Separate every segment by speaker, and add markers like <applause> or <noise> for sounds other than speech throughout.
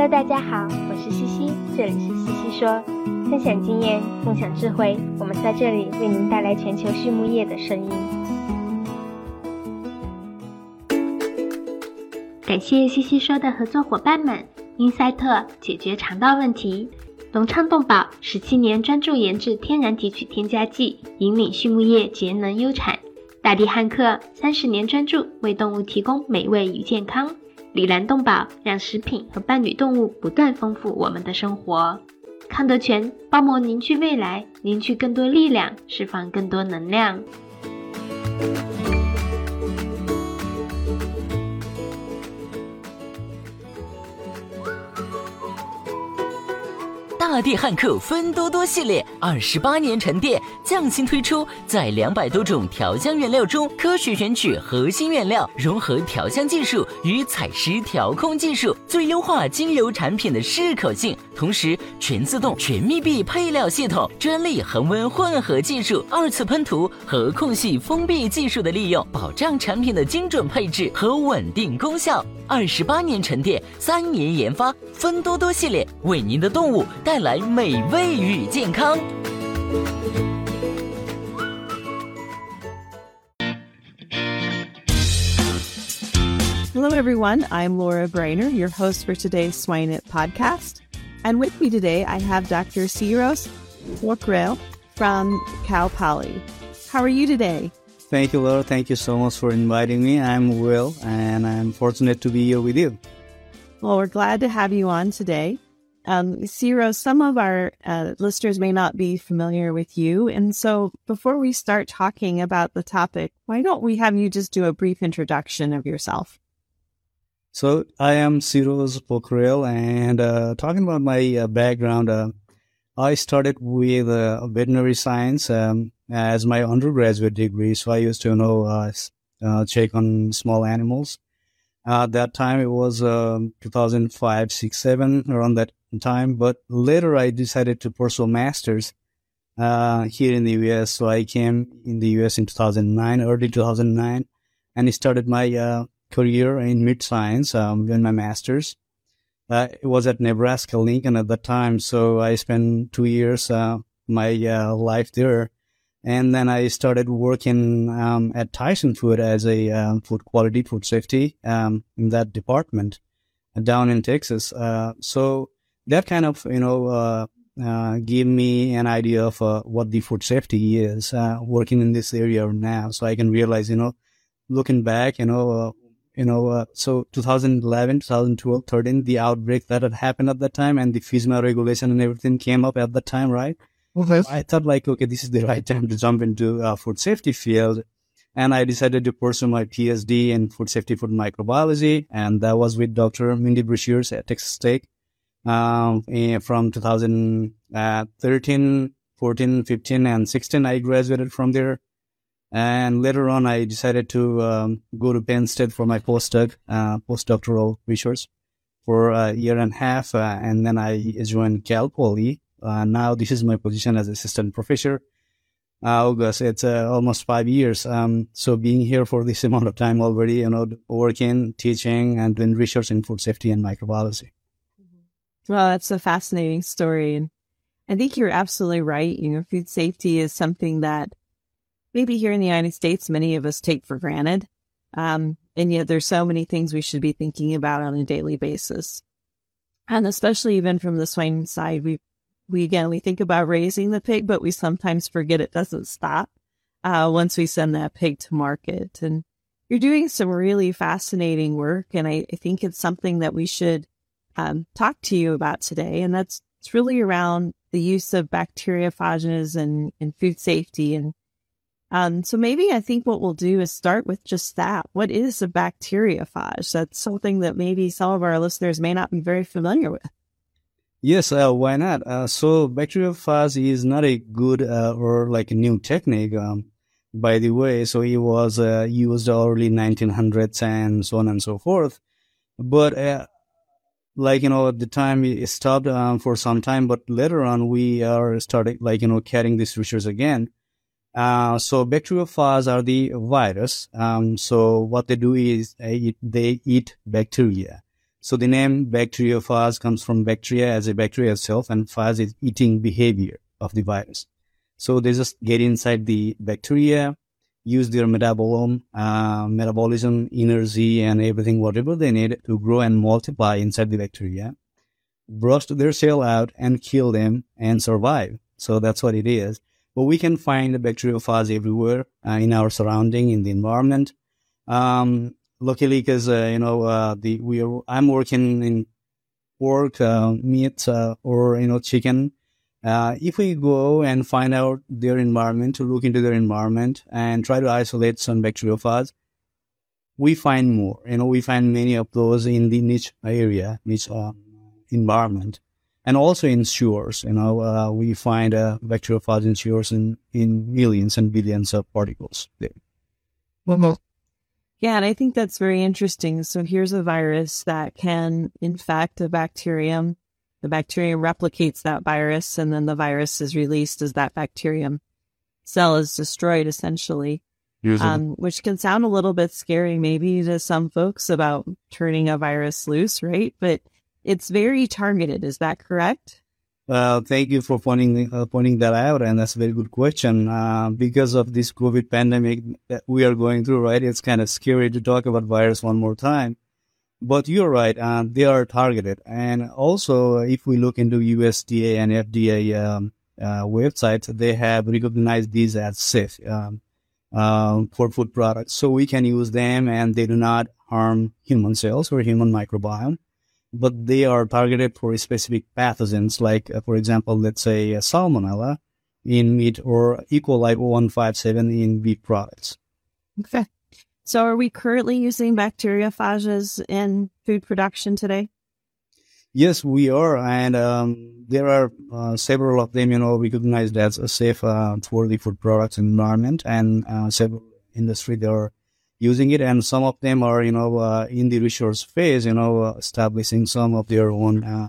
Speaker 1: Hello，大家好，我是西西，这里是西西说，分享经验，共享智慧，我们在这里为您带来全球畜牧业的声音。感谢西西说的合作伙伴们，英赛特解决肠道问题，隆昌动宝十七年专注研制天然提取添加剂，引领畜牧业节能优产。大地汉克三十年专注为动物提供美味与健康，里兰动宝让食品和伴侣动物不断丰富我们的生活。康德全包膜凝聚未来，凝聚更多力量，释放更多能量。
Speaker 2: 大地汉克芬多多系列二十八年沉淀，匠心推出，在两百多种调香原料中，科学选取核心原料，融合调香技术与采石调控技术，最优化精油产品的适口性。同时，全自动、全密闭配料系统，专利恒温混合技术，二次喷涂和空隙封闭技术的利用，保障产品的精准配置和稳定功效。二十八年沉淀，三年研发，芬多多系列为您的动物带来美味与健康。
Speaker 3: Hello, everyone. I'm Laura Brainer, your host for today's Swine It podcast. And with me today, I have Dr. Siroj Pokharel from Cal Poly. How are you today?
Speaker 4: Thank you, Laura. Thank you so much for inviting me. I'm Will, and I'm fortunate to be here with you.
Speaker 3: Well, we're glad to have you on today. Um, Ciro, some of our uh, listeners may not be familiar with you. And so before we start talking about the topic, why don't we have you just do a brief introduction of yourself?
Speaker 4: So I am Siroj Pokharel and uh, talking about my uh, background, uh, I started with uh, veterinary science um, as my undergraduate degree. So I used to, you know, uh, uh, check on small animals. at that time, it was um, 2005, 6, 7, around that time. But later, I decided to pursue master's here in the US. So I came in the US in 2009, early 2009, and started my career in meat science um, in my master's. Uh, it was at Nebraska Lincoln at the time, so I spent two years uh, my uh, life there, and then I started working um, at Tyson Food as a um, food quality, food safety um, in that department down in Texas. Uh, so that kind of you know uh, uh, gave me an idea of what the food safety is working in this area now, so I can realize you know looking back, you know, you know, uh, so 2011, 2012, 13, the outbreak that had happened at that time and the FSMA regulation and everything came up at that time, right? Okay. I thought like, okay, this is the right time to jump into uh, food safety field. And I decided to pursue my PhD in food safety food microbiology. And that was with Dr. Mindy Brashears at Texas Tech, um, from 2013, 14, 15, and 16. I graduated from there. And later on, I decided to um, go to Penn State for my postdoc, uh, postdoctoral research for a year and a half. Uh, and then I joined Cal Poly. Uh, now this is my position as assistant professor. Uh, August, it's uh, almost five years. Um, so being here for this <laughs> amount of time already, you know, working, teaching, and doing research in food safety and microbiology.
Speaker 3: Well, that's a fascinating story. And I think you're absolutely right. You know, food safety is something that maybe here in the United States, many of us take for granted. Um, and yet there's so many things we should be thinking about on a daily basis. And especially even from the swine side, we, we again, we think about raising the pig, but we sometimes forget it doesn't stop, uh, once we send that pig to market. And you're doing some really fascinating work. And I, I think it's something that we should, um, talk to you about today. And that's, it's really around the use of bacteriophages and, and food safety and um, so maybe I think what we'll do is start with just that. What is a bacteriophage? That's something that maybe some of our listeners may not be very familiar with.
Speaker 4: Yes, uh, why not? Uh, so bacteriophage is not a good uh, or like a new technique, um, by the way. So it was uh, used early 1900s and so on and so forth. But uh, like you know, at the time it stopped um, for some time, but later on we are starting like you know carrying these research again uh, so bacteriophages are the virus. Um, so what they do is they eat, they eat bacteria. So the name bacteriophage comes from bacteria as a bacteria itself, and phage is eating behavior of the virus. So they just get inside the bacteria, use their metabolism, uh, metabolism, energy, and everything, whatever they need to grow and multiply inside the bacteria, brush their cell out and kill them and survive. So that's what it is. But we can find the bacteriophage everywhere uh, in our surrounding, in the environment. Um, luckily, because uh, you know, uh, the we are, I'm working in pork, uh, meat, or you know, chicken. If we go and find out their environment, to look into their environment and try to isolate some bacteriophage, we find more. You know, we find many of those in the niche area, niche environment, and also in sewers. You know, we find uh, bacteriophage in sewers in, in millions and billions of particles there.
Speaker 3: Well, yeah, and I think that's very interesting. So here's a virus that can infect a bacterium. The bacterium replicates that virus, and then the virus is released as that bacterium cell is destroyed, essentially. Um, which can sound a little bit scary, maybe to some folks about turning a virus loose, right? But it's very targeted. Is that correct?
Speaker 4: Well, thank you for pointing uh, pointing that out, and that's a very good question. Uh, because of this COVID pandemic that we are going through, right? It's kind of scary to talk about virus one more time. But you're right; uh, they are targeted, and also if we look into USDA and FDA um, uh, websites, they have recognized these as safe um, uh, for food products, so we can use them, and they do not harm human cells or human microbiome but they are targeted for specific pathogens, like, uh, for example, let's say uh, salmonella in meat or E. coli 157 in beef products.
Speaker 3: Okay. So are we currently using bacteriophages in food production today?
Speaker 4: Yes, we are. And um, there are uh, several of them, you know, recognized as a safe uh, for the food products environment and uh, several industry they are using it, and some of them are, you know, uh, in the research phase, you know, uh, establishing some of their own, uh,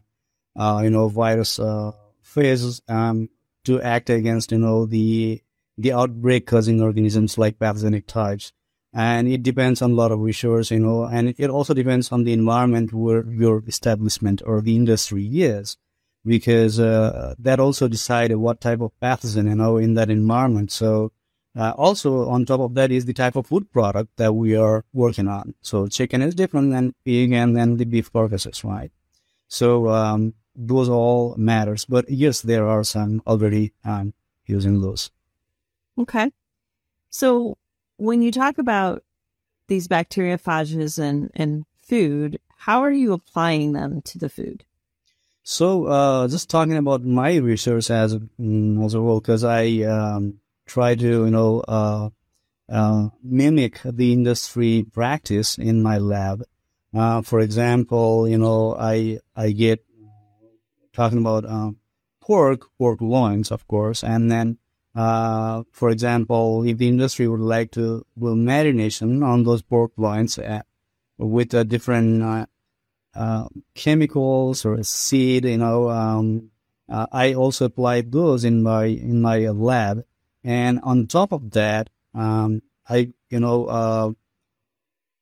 Speaker 4: uh you know, virus uh, phases um, to act against, you know, the the outbreak causing organisms like pathogenic types. And it depends on a lot of research, you know, and it also depends on the environment where your establishment or the industry is, because uh, that also decide what type of pathogen, you know, in that environment. So uh, also, on top of that is the type of food product that we are working on. So chicken is different than pig and then the beef carcasses, right? So um, those all matters. But yes, there are some already um, using those.
Speaker 3: Okay. So when you talk about these bacteriophages and, and food, how are you applying them to the food?
Speaker 4: So, uh, just talking about my research as, mm, as well, because I um, try to, you know, uh, uh, mimic the industry practice in my lab. Uh, for example, you know, I, I get talking about, um, pork, pork loins, of course, and then, uh, for example, if the industry would like to do marination on those pork loins uh, with a different, uh, uh, chemicals or a seed, you know, um, uh, I also apply those in my in my lab, and on top of that, um, I, you know, uh,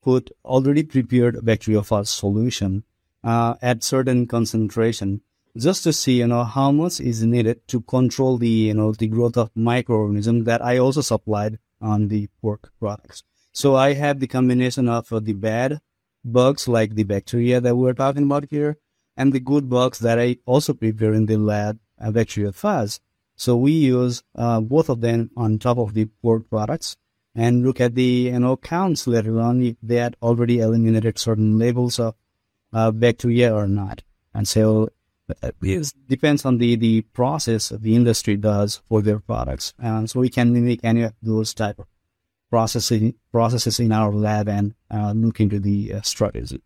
Speaker 4: put already prepared bacteriophage solution uh, at certain concentration just to see, you know, how much is needed to control the, you know, the growth of microorganisms that I also supplied on the pork products. So I have the combination of uh, the bad bugs like the bacteria that we're talking about here and the good bugs that I also prepare in the lab, uh, bacteriophage. So we use uh, both of them on top of the pork products and look at the you know counts later on if they had already eliminated certain levels of uh, bacteria or not. And so uh, it depends on the, the process the industry does for their products. And so we can mimic any of those type of processing processes in our lab and uh, look into the uh, strategy.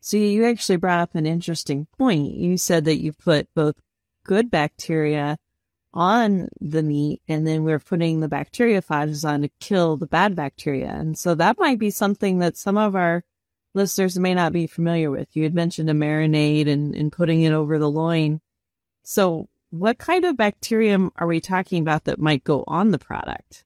Speaker 3: So you actually brought up an interesting point. You said that you put both good bacteria on the meat and then we're putting the bacteriophages on to kill the bad bacteria. And so that might be something that some of our listeners may not be familiar with. You had mentioned a marinade and, and putting it over the loin. So what kind of bacterium are we talking about that might go on the product?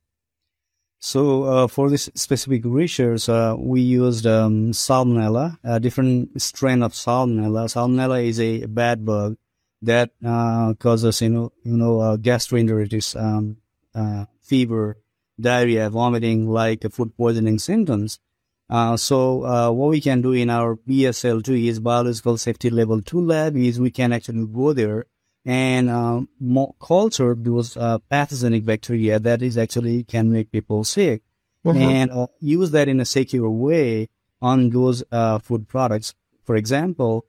Speaker 4: So uh, for this specific research, uh, we used um, salmonella, a different strain of salmonella. Salmonella is a bad bug that uh, causes, you know, you know, uh, gastroenteritis, um, uh, fever, diarrhea, vomiting, like food poisoning symptoms. Uh, so what we can do in our BSL2 is biological safety level two lab is we can actually go there and um, culture those uh, pathogenic bacteria that is actually can make people sick mm-hmm. and uh, use that in a secure way on those uh, food products. For example,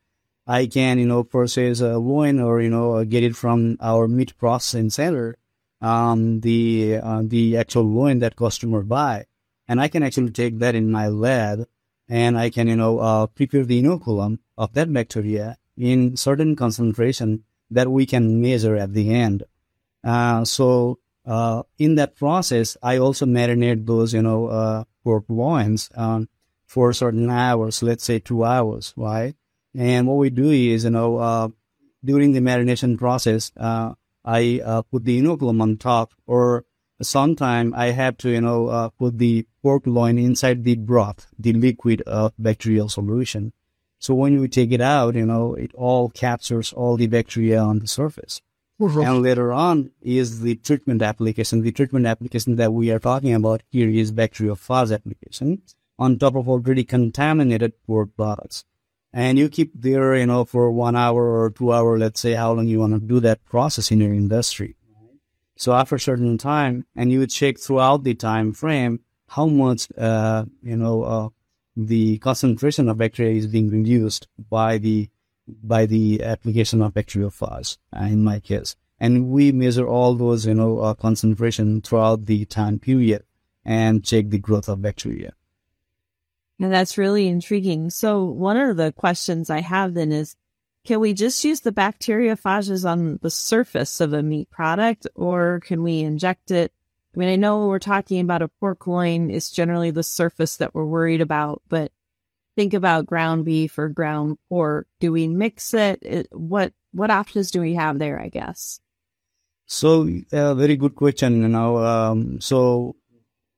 Speaker 4: I can, you know, purchase a loin or, you know, get it from our meat processing center, um, the, uh, the actual loin that customer buy. And I can actually take that in my lab and I can, you know, uh, prepare the inoculum of that bacteria in certain concentration that we can measure at the end. Uh, so uh, in that process, I also marinate those, you know, uh, pork loins um, for certain hours, let's say two hours, right? And what we do is, you know, uh, during the marination process, uh, I uh, put the inoculum on top, or sometime I have to, you know, put the pork loin inside the broth, the liquid bacterial solution. So when you take it out, you know, it all captures all the bacteria on the surface. Mm-hmm. And later on is the treatment application. The treatment application that we are talking about here is bacteriophage application on top of already contaminated pork products. And you keep there, you know, for one hour or two hour, let's say how long you want to do that process in your industry. So after a certain time, and you check throughout the time frame how much, uh, you know, uh, the concentration of bacteria is being reduced by the by the application of bacteriophage uh, in my case and we measure all those you know uh, concentration throughout the time period and check the growth of bacteria
Speaker 3: and that's really intriguing so one of the questions i have then is can we just use the bacteriophages on the surface of a meat product or can we inject it I mean, I know we're talking about a pork loin is generally the surface that we're worried about, but think about ground beef or ground pork. Do we mix it? it what what options do we have there? I guess.
Speaker 4: So, uh, very good question. You know, um, so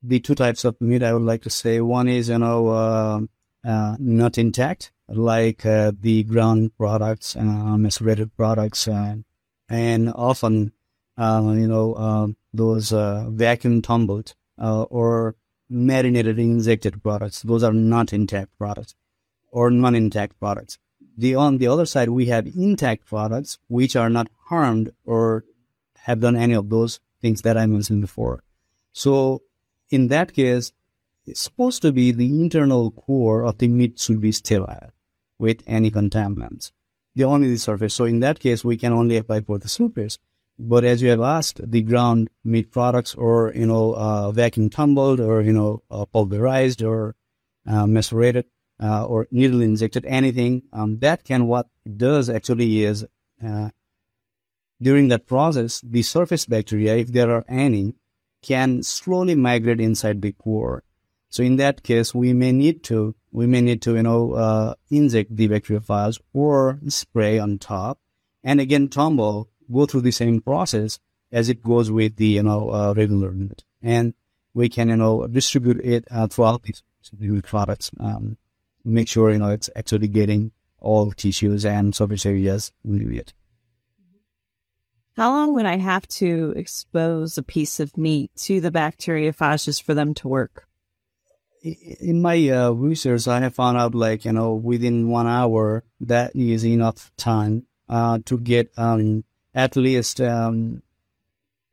Speaker 4: the two types of meat I would like to say one is you know uh, uh, not intact, like uh, the ground products, uh, macerated products, and often uh, you know, uh, those uh, vacuum tumbled uh, or marinated injected products. Those are not intact products or non-intact products. The on the other side, we have intact products which are not harmed or have done any of those things that I mentioned before. So in that case, it's supposed to be the internal core of the meat should be sterile with any contaminants. The only the surface. So in that case, we can only apply for the surface. But as you have asked, the ground meat products or, you know, uh, vacuum tumbled or, you know, uh, pulverized or uh, macerated uh, or needle injected, anything, um, that can what it does actually is uh, during that process, the surface bacteria, if there are any, can slowly migrate inside the core. So in that case, we may need to, we may need to, you know, uh, inject the bacteriophage or spray on top and again tumble go through the same process as it goes with the you know uh, regular unit, and we can you know distribute it uh, throughout these products. Um, make sure you know it's actually getting all tissues and surface areas it.
Speaker 3: How long would I have to expose a piece of meat to the bacteriophages for them to work?
Speaker 4: In my uh, research, I have found out like you know within one hour that is enough time uh, to get um, at least um,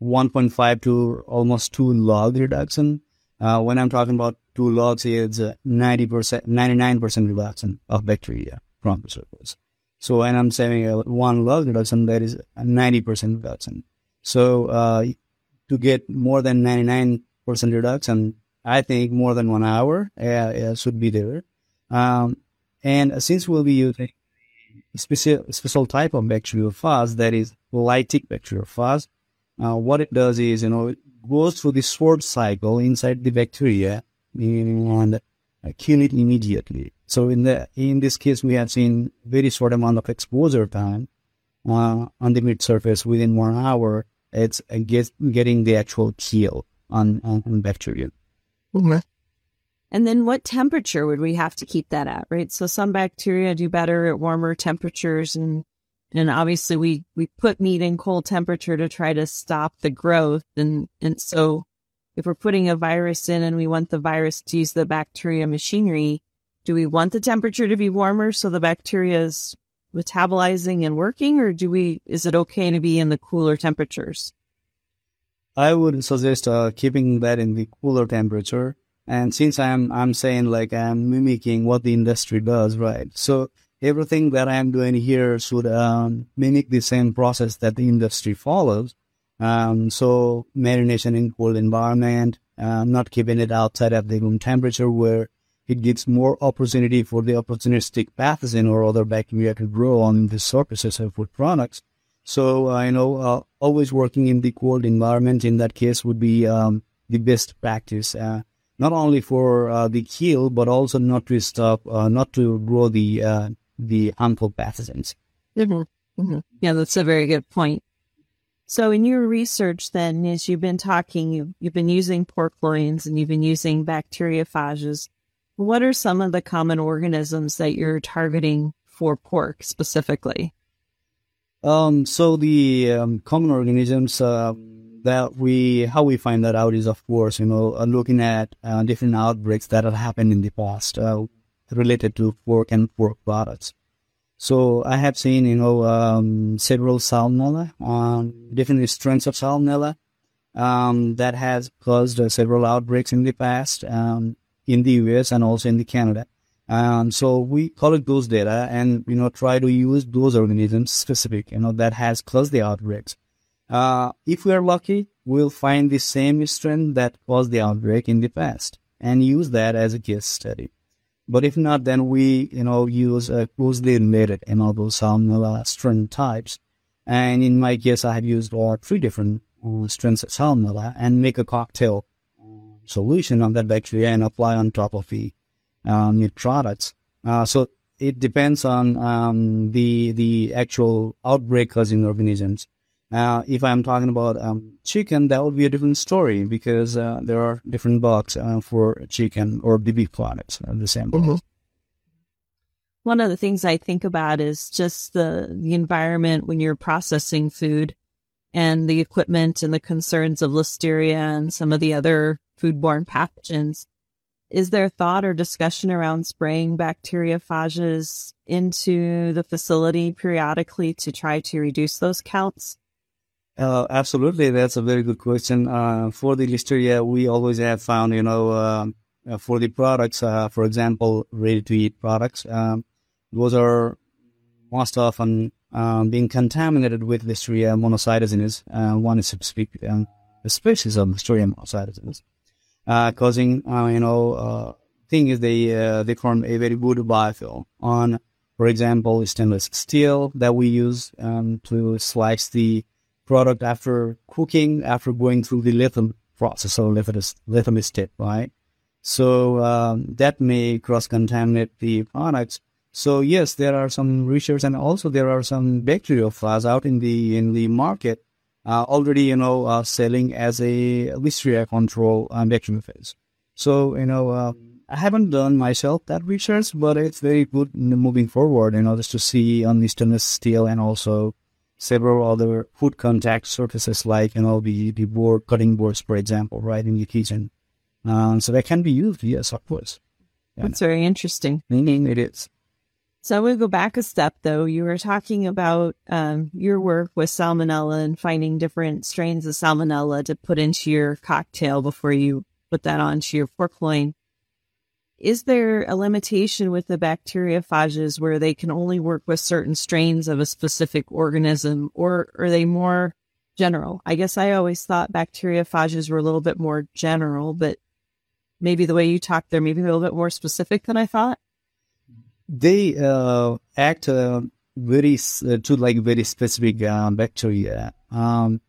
Speaker 4: 1.5 to almost 2 log reduction. Uh, when I'm talking about 2 logs, it's 90%, 99% reduction of bacteria from the surface. So when I'm saying a 1 log reduction, that is a 90% reduction. So uh, to get more than 99% reduction, I think more than one hour uh, should be there. Um, and since we'll be using special, special type of bacteriophage that is lytic bacteriophage. Uh, what it does is, you know, it goes through the short cycle inside the bacteria and kill it immediately. So in the in this case, we have seen very short amount of exposure time uh, on the meat surface within one hour. It's uh, get, getting the actual kill on, on, on bacteria.
Speaker 3: Mm-hmm. And then what temperature would we have to keep that at, right? So some bacteria do better at warmer temperatures and and obviously we we put meat in cold temperature to try to stop the growth and and so if we're putting a virus in and we want the virus to use the bacteria machinery, do we want the temperature to be warmer so the bacteria is metabolizing and working or do we is it okay to be in the cooler temperatures?
Speaker 4: I would suggest uh, keeping that in the cooler temperature. And since I'm I'm saying like I'm mimicking what the industry does, right? So everything that I'm doing here should um, mimic the same process that the industry follows. Um, so marination in cold environment, uh, not keeping it outside of the room temperature where it gives more opportunity for the opportunistic pathogen or other bacteria to grow on the surfaces of food products. So I uh, know uh, always working in the cold environment in that case would be um, the best practice. Uh, not only for uh, the kill, but also not to stop, uh, not to grow the uh, the harmful pathogens.
Speaker 3: Mm-hmm. Mm-hmm. Yeah, that's a very good point. So, in your research, then, as you've been talking, you, you've been using pork loins and you've been using bacteriophages. What are some of the common organisms that you're targeting for pork specifically?
Speaker 4: Um, so the um, common organisms uh, that we how we find that out is of course you know uh, looking at uh, different outbreaks that have happened in the past uh, related to pork and pork products. So I have seen, you know, um, several salmonella on different strains of salmonella um, that has caused uh, several outbreaks in the past um, in the US and also in the Canada. Um, so we collect those data and you know try to use those organisms specific, you know, that has caused the outbreaks. Uh, if we are lucky, we'll find the same strain that caused the outbreak in the past and use that as a case study. But if not, then we, you know, use a closely related enable salmonella strain types. And in my case, I have used all three different uh, strains of salmonella and make a cocktail solution on that bacteria and apply on top of the uh, meat products. Uh, so it depends on um, the the actual outbreak causing organisms. Uh, if I'm talking about um, chicken, that would be a different story because uh, there are different bugs uh, for chicken or the beef products, uh, the same. Mm-hmm.
Speaker 3: One of the things I think about is just the the environment when you're processing food, and the equipment and the concerns of listeria and some of the other foodborne pathogens. Is there thought or discussion around spraying bacteriophages into the facility periodically to try to reduce those counts?
Speaker 4: Uh, absolutely, that's a very good question. Uh, for the listeria, we always have found, you know, um, uh, for the products, uh, for example, ready-to-eat products, um, those are most often um, being contaminated with Listeria monocytogenes. Uh, one is specific, um, species of Listeria monocytogenes, uh, causing, you know, thing is they they form a very good biofilm on, for example, stainless steel that we use um, to slice the product after cooking, after going through the lithium process or lithium step, right? So um, that may cross-contaminate the products. So yes, there are some research, and also there are some bacteriophages out in the in the market uh, already, you know, uh, selling as a Listeria control um, bacteriophage. So you know, uh, I haven't done myself that research, but it's very good moving forward, you know, just to see on the stainless steel and also several other food contact surfaces like, you know, the, the board, cutting boards, for example, right in the kitchen. Um, so that can be used, yes, of course.
Speaker 3: Yeah. That's very interesting.
Speaker 4: Mm-hmm, it is.
Speaker 3: So I will go back a step though. You were talking about um, your work with salmonella and finding different strains of salmonella to put into your cocktail before you put that onto your pork loin is there a limitation with the bacteriophages where they can only work with certain strains of a specific organism, or are they more general? I guess I always thought bacteriophages were a little bit more general, but maybe the way you talk, they're maybe a little bit more specific than I thought.
Speaker 4: They uh, act uh, very uh, to like very specific uh, bacteria. Um,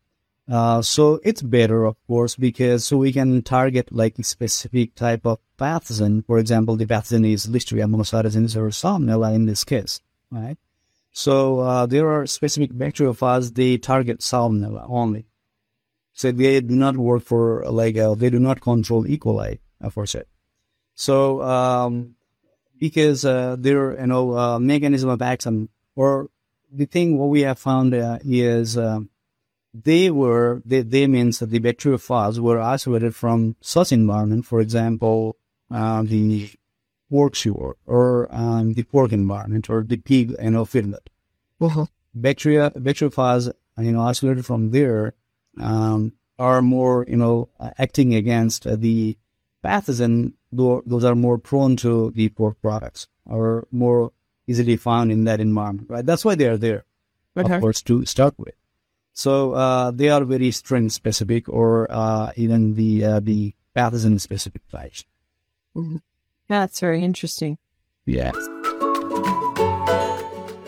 Speaker 4: uh, so it's better, of course, because so we can target like a specific type of pathogen. For example, the pathogen is Listeria monocytogenes or Salmonella in this case, right? So uh, there are specific bacteriophages they target Salmonella only. So they do not work for like uh, they do not control E. coli aforesaid. So, um, because uh, their you know uh, mechanism of action, or the thing what we have found uh, is um, they were they, they means that the bacteriophages were isolated from such environment. For example, uh, the pork sewer or um, the pork environment or the pig you know fillet.
Speaker 3: Uh-huh.
Speaker 4: Bacteria bacteriophages you know isolated from there um, are more you know acting against uh, the pathogen. Though those are more prone to the pork products or more easily found in that environment. Right. That's why they are there.
Speaker 3: Okay.
Speaker 4: Of course, to start with. So uh, they are very strain specific or uh, even the uh, the pathogen specific types.
Speaker 3: That's very interesting.
Speaker 4: Yeah.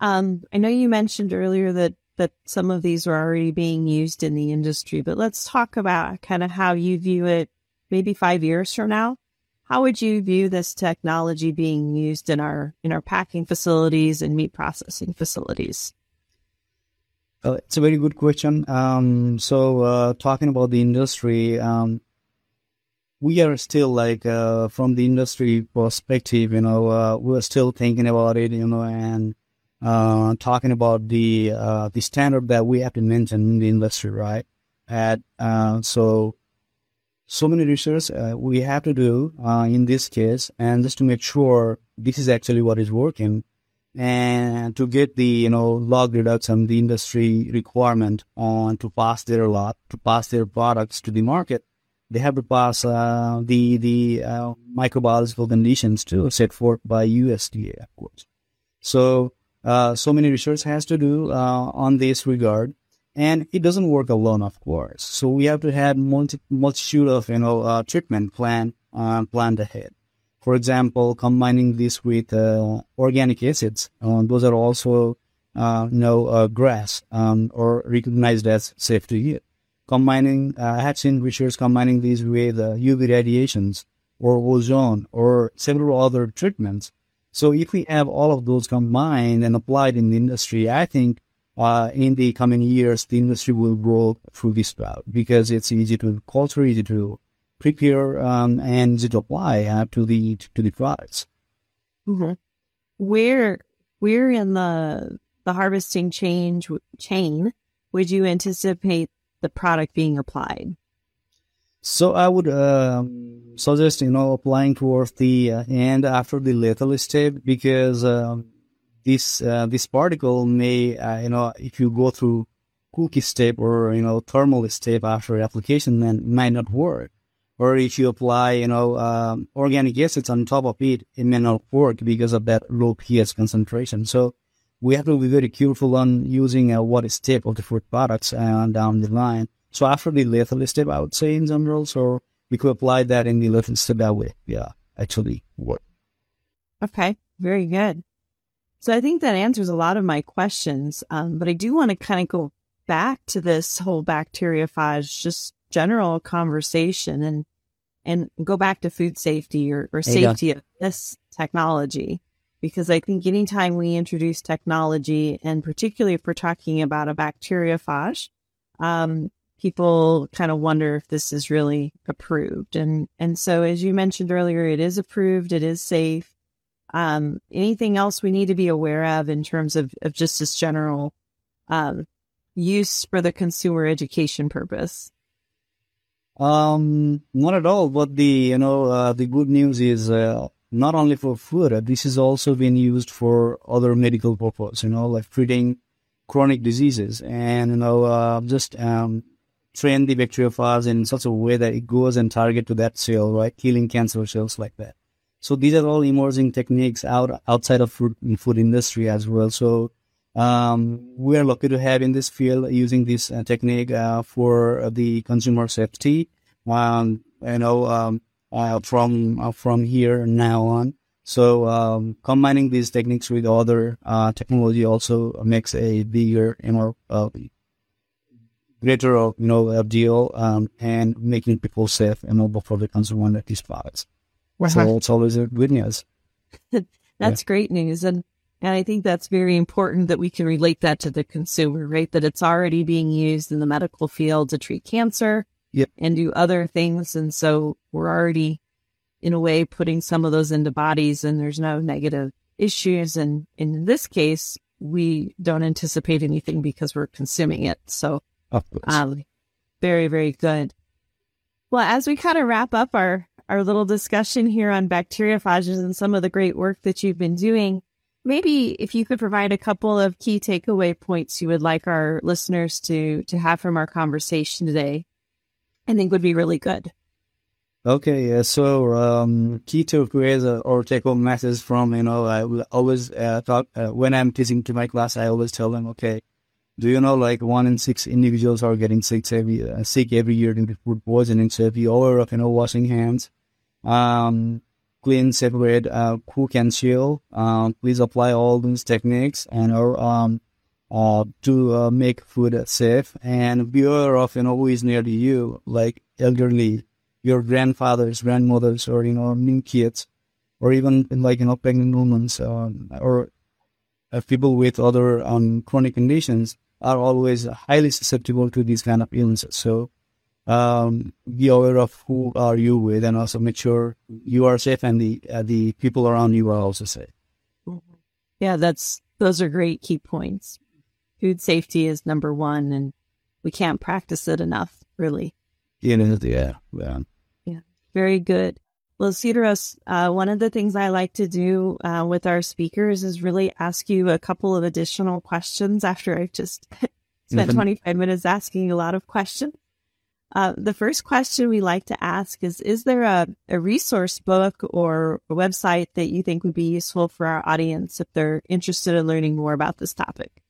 Speaker 3: Um, I know you mentioned earlier that that some of these are already being used in the industry, but let's talk about kind of how you view it maybe five years from now. How would you view this technology being used in our in our packing facilities and meat processing facilities?
Speaker 4: Uh, it's a very good question. Um, so, uh, talking about the industry, um, we are still like uh, from the industry perspective, you know, uh, we're still thinking about it, you know, and uh, talking about the uh, the standard that we have to maintain in the industry, right? At uh, so so many research uh, we have to do uh, in this case, and just to make sure this is actually what is working and to get the you know log reduction the industry requirement on to pass their lot to pass their products to the market they have to pass uh, the the microbiological conditions too set forth by USDA of course so uh, so many research has to do uh, on this regard and it doesn't work alone of course so we have to have multi- multitude of you know uh, treatment plan planned ahead for example, combining this with organic acids, those are also, uh, you know, uh, GRAS um, or recognized as safe to eat. Combining, uh, seen research combining these with uh, UV radiations or ozone or several other treatments. So if we have all of those combined and applied in the industry, I think uh, in the coming years the industry will grow through this route because it's easy to culture, easy to prepare um, and easy to apply uh, to the to the products.
Speaker 3: Where where in the the harvesting change chain would you anticipate the product being applied?
Speaker 4: So I would um, suggest you know applying towards the uh, end after the lethal step because um, this uh, this particle may uh, you know if you go through cookie step or you know thermal step after application then it might not work or if you apply, you know, um, organic acids on top of it, it may not work because of that low pH concentration. So we have to be very careful on using uh, what step of the food products uh, down the line. So after the lethal step, I would say in general, so we could apply that in the lethal step that way. Yeah, actually work.
Speaker 3: Okay, very good. So I think that answers a lot of my questions, um, but I do want to kind of go back to this whole bacteriophage, just general conversation and and go back to food safety or, or
Speaker 4: There you go.
Speaker 3: safety of this technology because I think anytime we introduce technology and particularly if we're talking about a bacteriophage, um, people kind of wonder if this is really approved. And and so as you mentioned earlier, it is approved, it is safe. Um, anything else we need to be aware of in terms of, of just this general um, use for the consumer education purpose?
Speaker 4: Um, not at all. But the you know uh, the good news is uh, not only for food. Uh, this is also being used for other medical purposes. You know, like treating chronic diseases and you know uh, just um, train the bacteriophage in such a way that it goes and target to that cell, right, killing cancer cells like that. So these are all emerging techniques out outside of food food industry as well. So Um, we are lucky to have in this field using this uh, technique uh, for the consumer safety. Um, you know, um, uh, from uh, from here now on. So um, combining these techniques with other uh, technology also makes a bigger, you know, greater, you know, deal um, and making people safe and mobile for the consumer of these products. Wow. So it's always a good news. <laughs>
Speaker 3: that's yeah. great news, and and I think that's very important that we can relate that to the consumer, right? That it's already being used in the medical field to treat cancer
Speaker 4: yep.
Speaker 3: and do other things. And so we're already, in a way, putting some of those into bodies and there's no negative issues. And in this case, we don't anticipate anything because we're consuming it. So, um, very, very good. Well, as we kind of wrap up our, our little discussion here on bacteriophages and some of the great work that you've been doing, maybe if you could provide a couple of key takeaway points you would like our listeners to to have from our conversation today I think would be really good.
Speaker 4: Okay, yeah. So, um, key takeaways uh, or take home messages from, you know, I always uh, talk, uh, when I'm teaching to my class, I always tell them, okay, do you know like one in six individuals are getting sick every, uh, sick every year to food poisoning? So if you aware of, you know, washing hands, um, clean, separate, uh, cook and chill, um, please apply all these techniques and, or, um, uh, to uh, make food safe and beware of you know who is near to you, like elderly, your grandfathers, grandmothers, or you know new kids, or even like you know pregnant women, or uh, people with other um, chronic conditions are always highly susceptible to these kind of illnesses. So um, be aware of who are you with, and also make sure you are safe and the uh, the people around you are also safe.
Speaker 3: Yeah, that's those are great key points food safety is number one, and we can't practice it enough, really.
Speaker 4: Yeah, yeah, yeah.
Speaker 3: Yeah, very good. Well, Siroj, uh, one of the things I like to do uh, with our speakers is really ask you a couple of additional questions after I've just <laughs> spent mm-hmm. 25 minutes asking a lot of questions. Uh, the first question we like to ask is Is there a, a resource book or a website that you think would be useful for our audience if they're interested in learning more about this topic?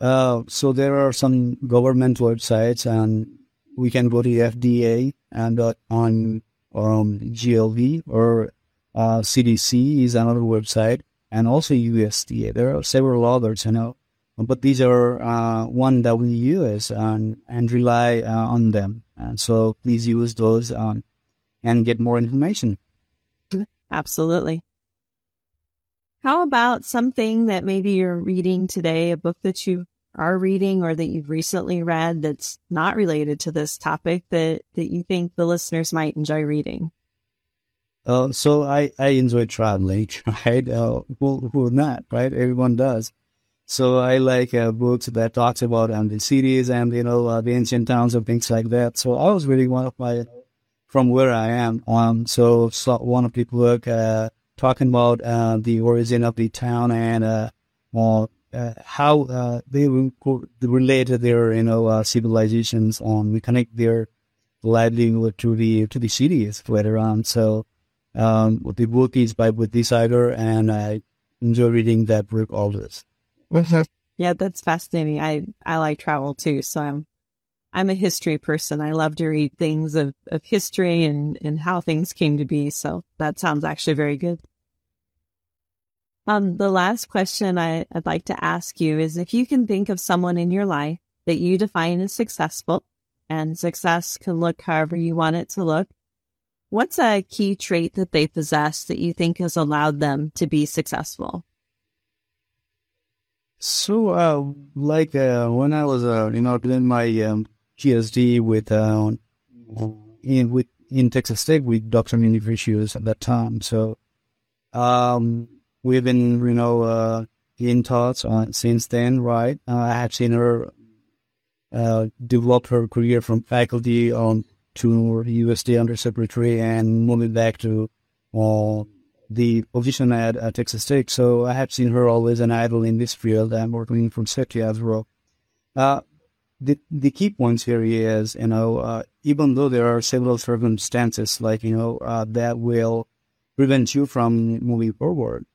Speaker 4: Uh, so there are some government websites, and we can go to the FDA and uh, on um, GLV or uh, CDC is another website, and also USDA. There are several others, you know, but these are uh, one that we use and and rely uh, on them. And so please use those um, and get more information.
Speaker 3: Absolutely. How about something that maybe you're reading today, a book that you are reading or that you've recently read that's not related to this topic that, that you think the listeners might enjoy reading?
Speaker 4: Uh, so I, I enjoy traveling, <laughs> right? Uh, who, who not, right? Everyone does. So I like uh, books that talks about um, the cities and, you know, uh, the ancient towns and things like that. So I was reading one of my, from where I am. Um, so, one of the book, uh, talking about, uh, the origin of the town and, uh, uh, how uh, they relate their you know uh, civilizations on we connect their livelihood to the to the cities later on. So um, the book is by Buddhist Decider, and I enjoy reading that book always.
Speaker 3: Yeah, that's fascinating. I I like travel too, so I'm I'm a history person. I love to read things of, of history and, and how things came to be. So that sounds actually very good. Um, the last question I, would like to ask you is if you can think of someone in your life that you define as successful, and success can look however you want it to look, what's a key trait that they possess that you think has allowed them to be successful?
Speaker 4: So, uh, like uh, when I was, uh, you know, doing my um, PhD with uh, in with in Texas Tech with Dr. Brashears at that time, so um, we've been, you know, uh, in touch uh, since then, right? Uh, I have seen her uh, develop her career from faculty on to USD undersecretary and moving back to the position at, at Texas Tech. So I have seen her always an idol in this field. I'm working from safety as well. Uh, the the key points here is, you know, uh, even though there are several circumstances like you know uh, that will prevent you from moving forward,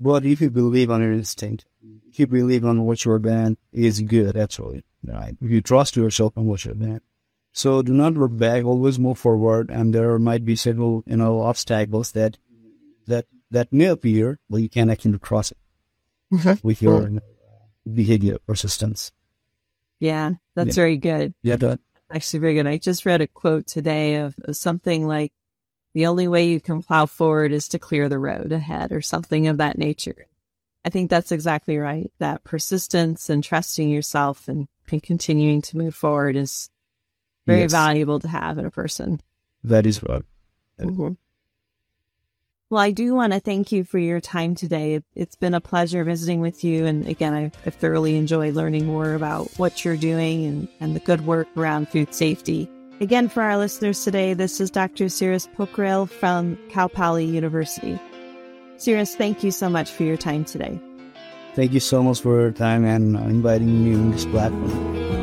Speaker 4: But if you believe on your instinct, if you believe on what you're doing is good, actually, right? If you trust yourself on what you're doing. So do not look back, always move forward. And there might be several, you know, obstacles that, that, that may appear, but you can actually cross it with your you know, behavior persistence.
Speaker 3: Yeah, that's
Speaker 4: Yeah.
Speaker 3: very good.
Speaker 4: Yeah, that,
Speaker 3: Actually, very good. I just read a quote today of, of something like, the only way you can plow forward is to clear the road ahead or something of that nature. I think that's exactly right. That persistence and trusting yourself and, and continuing to move forward is very
Speaker 4: Yes.
Speaker 3: valuable to have in a person.
Speaker 4: that is right. Mm-hmm.
Speaker 3: Well, I do want to thank you for your time today. It, it's been a pleasure visiting with you. And again, I, I thoroughly enjoyed learning more about what you're doing and, and the good work around food safety. Again, for our listeners today, this is Dr. Siroj Pokharel from Cal Poly University. Siroj, thank you so much for your time today.
Speaker 4: Thank you so much for your time and inviting me on this platform.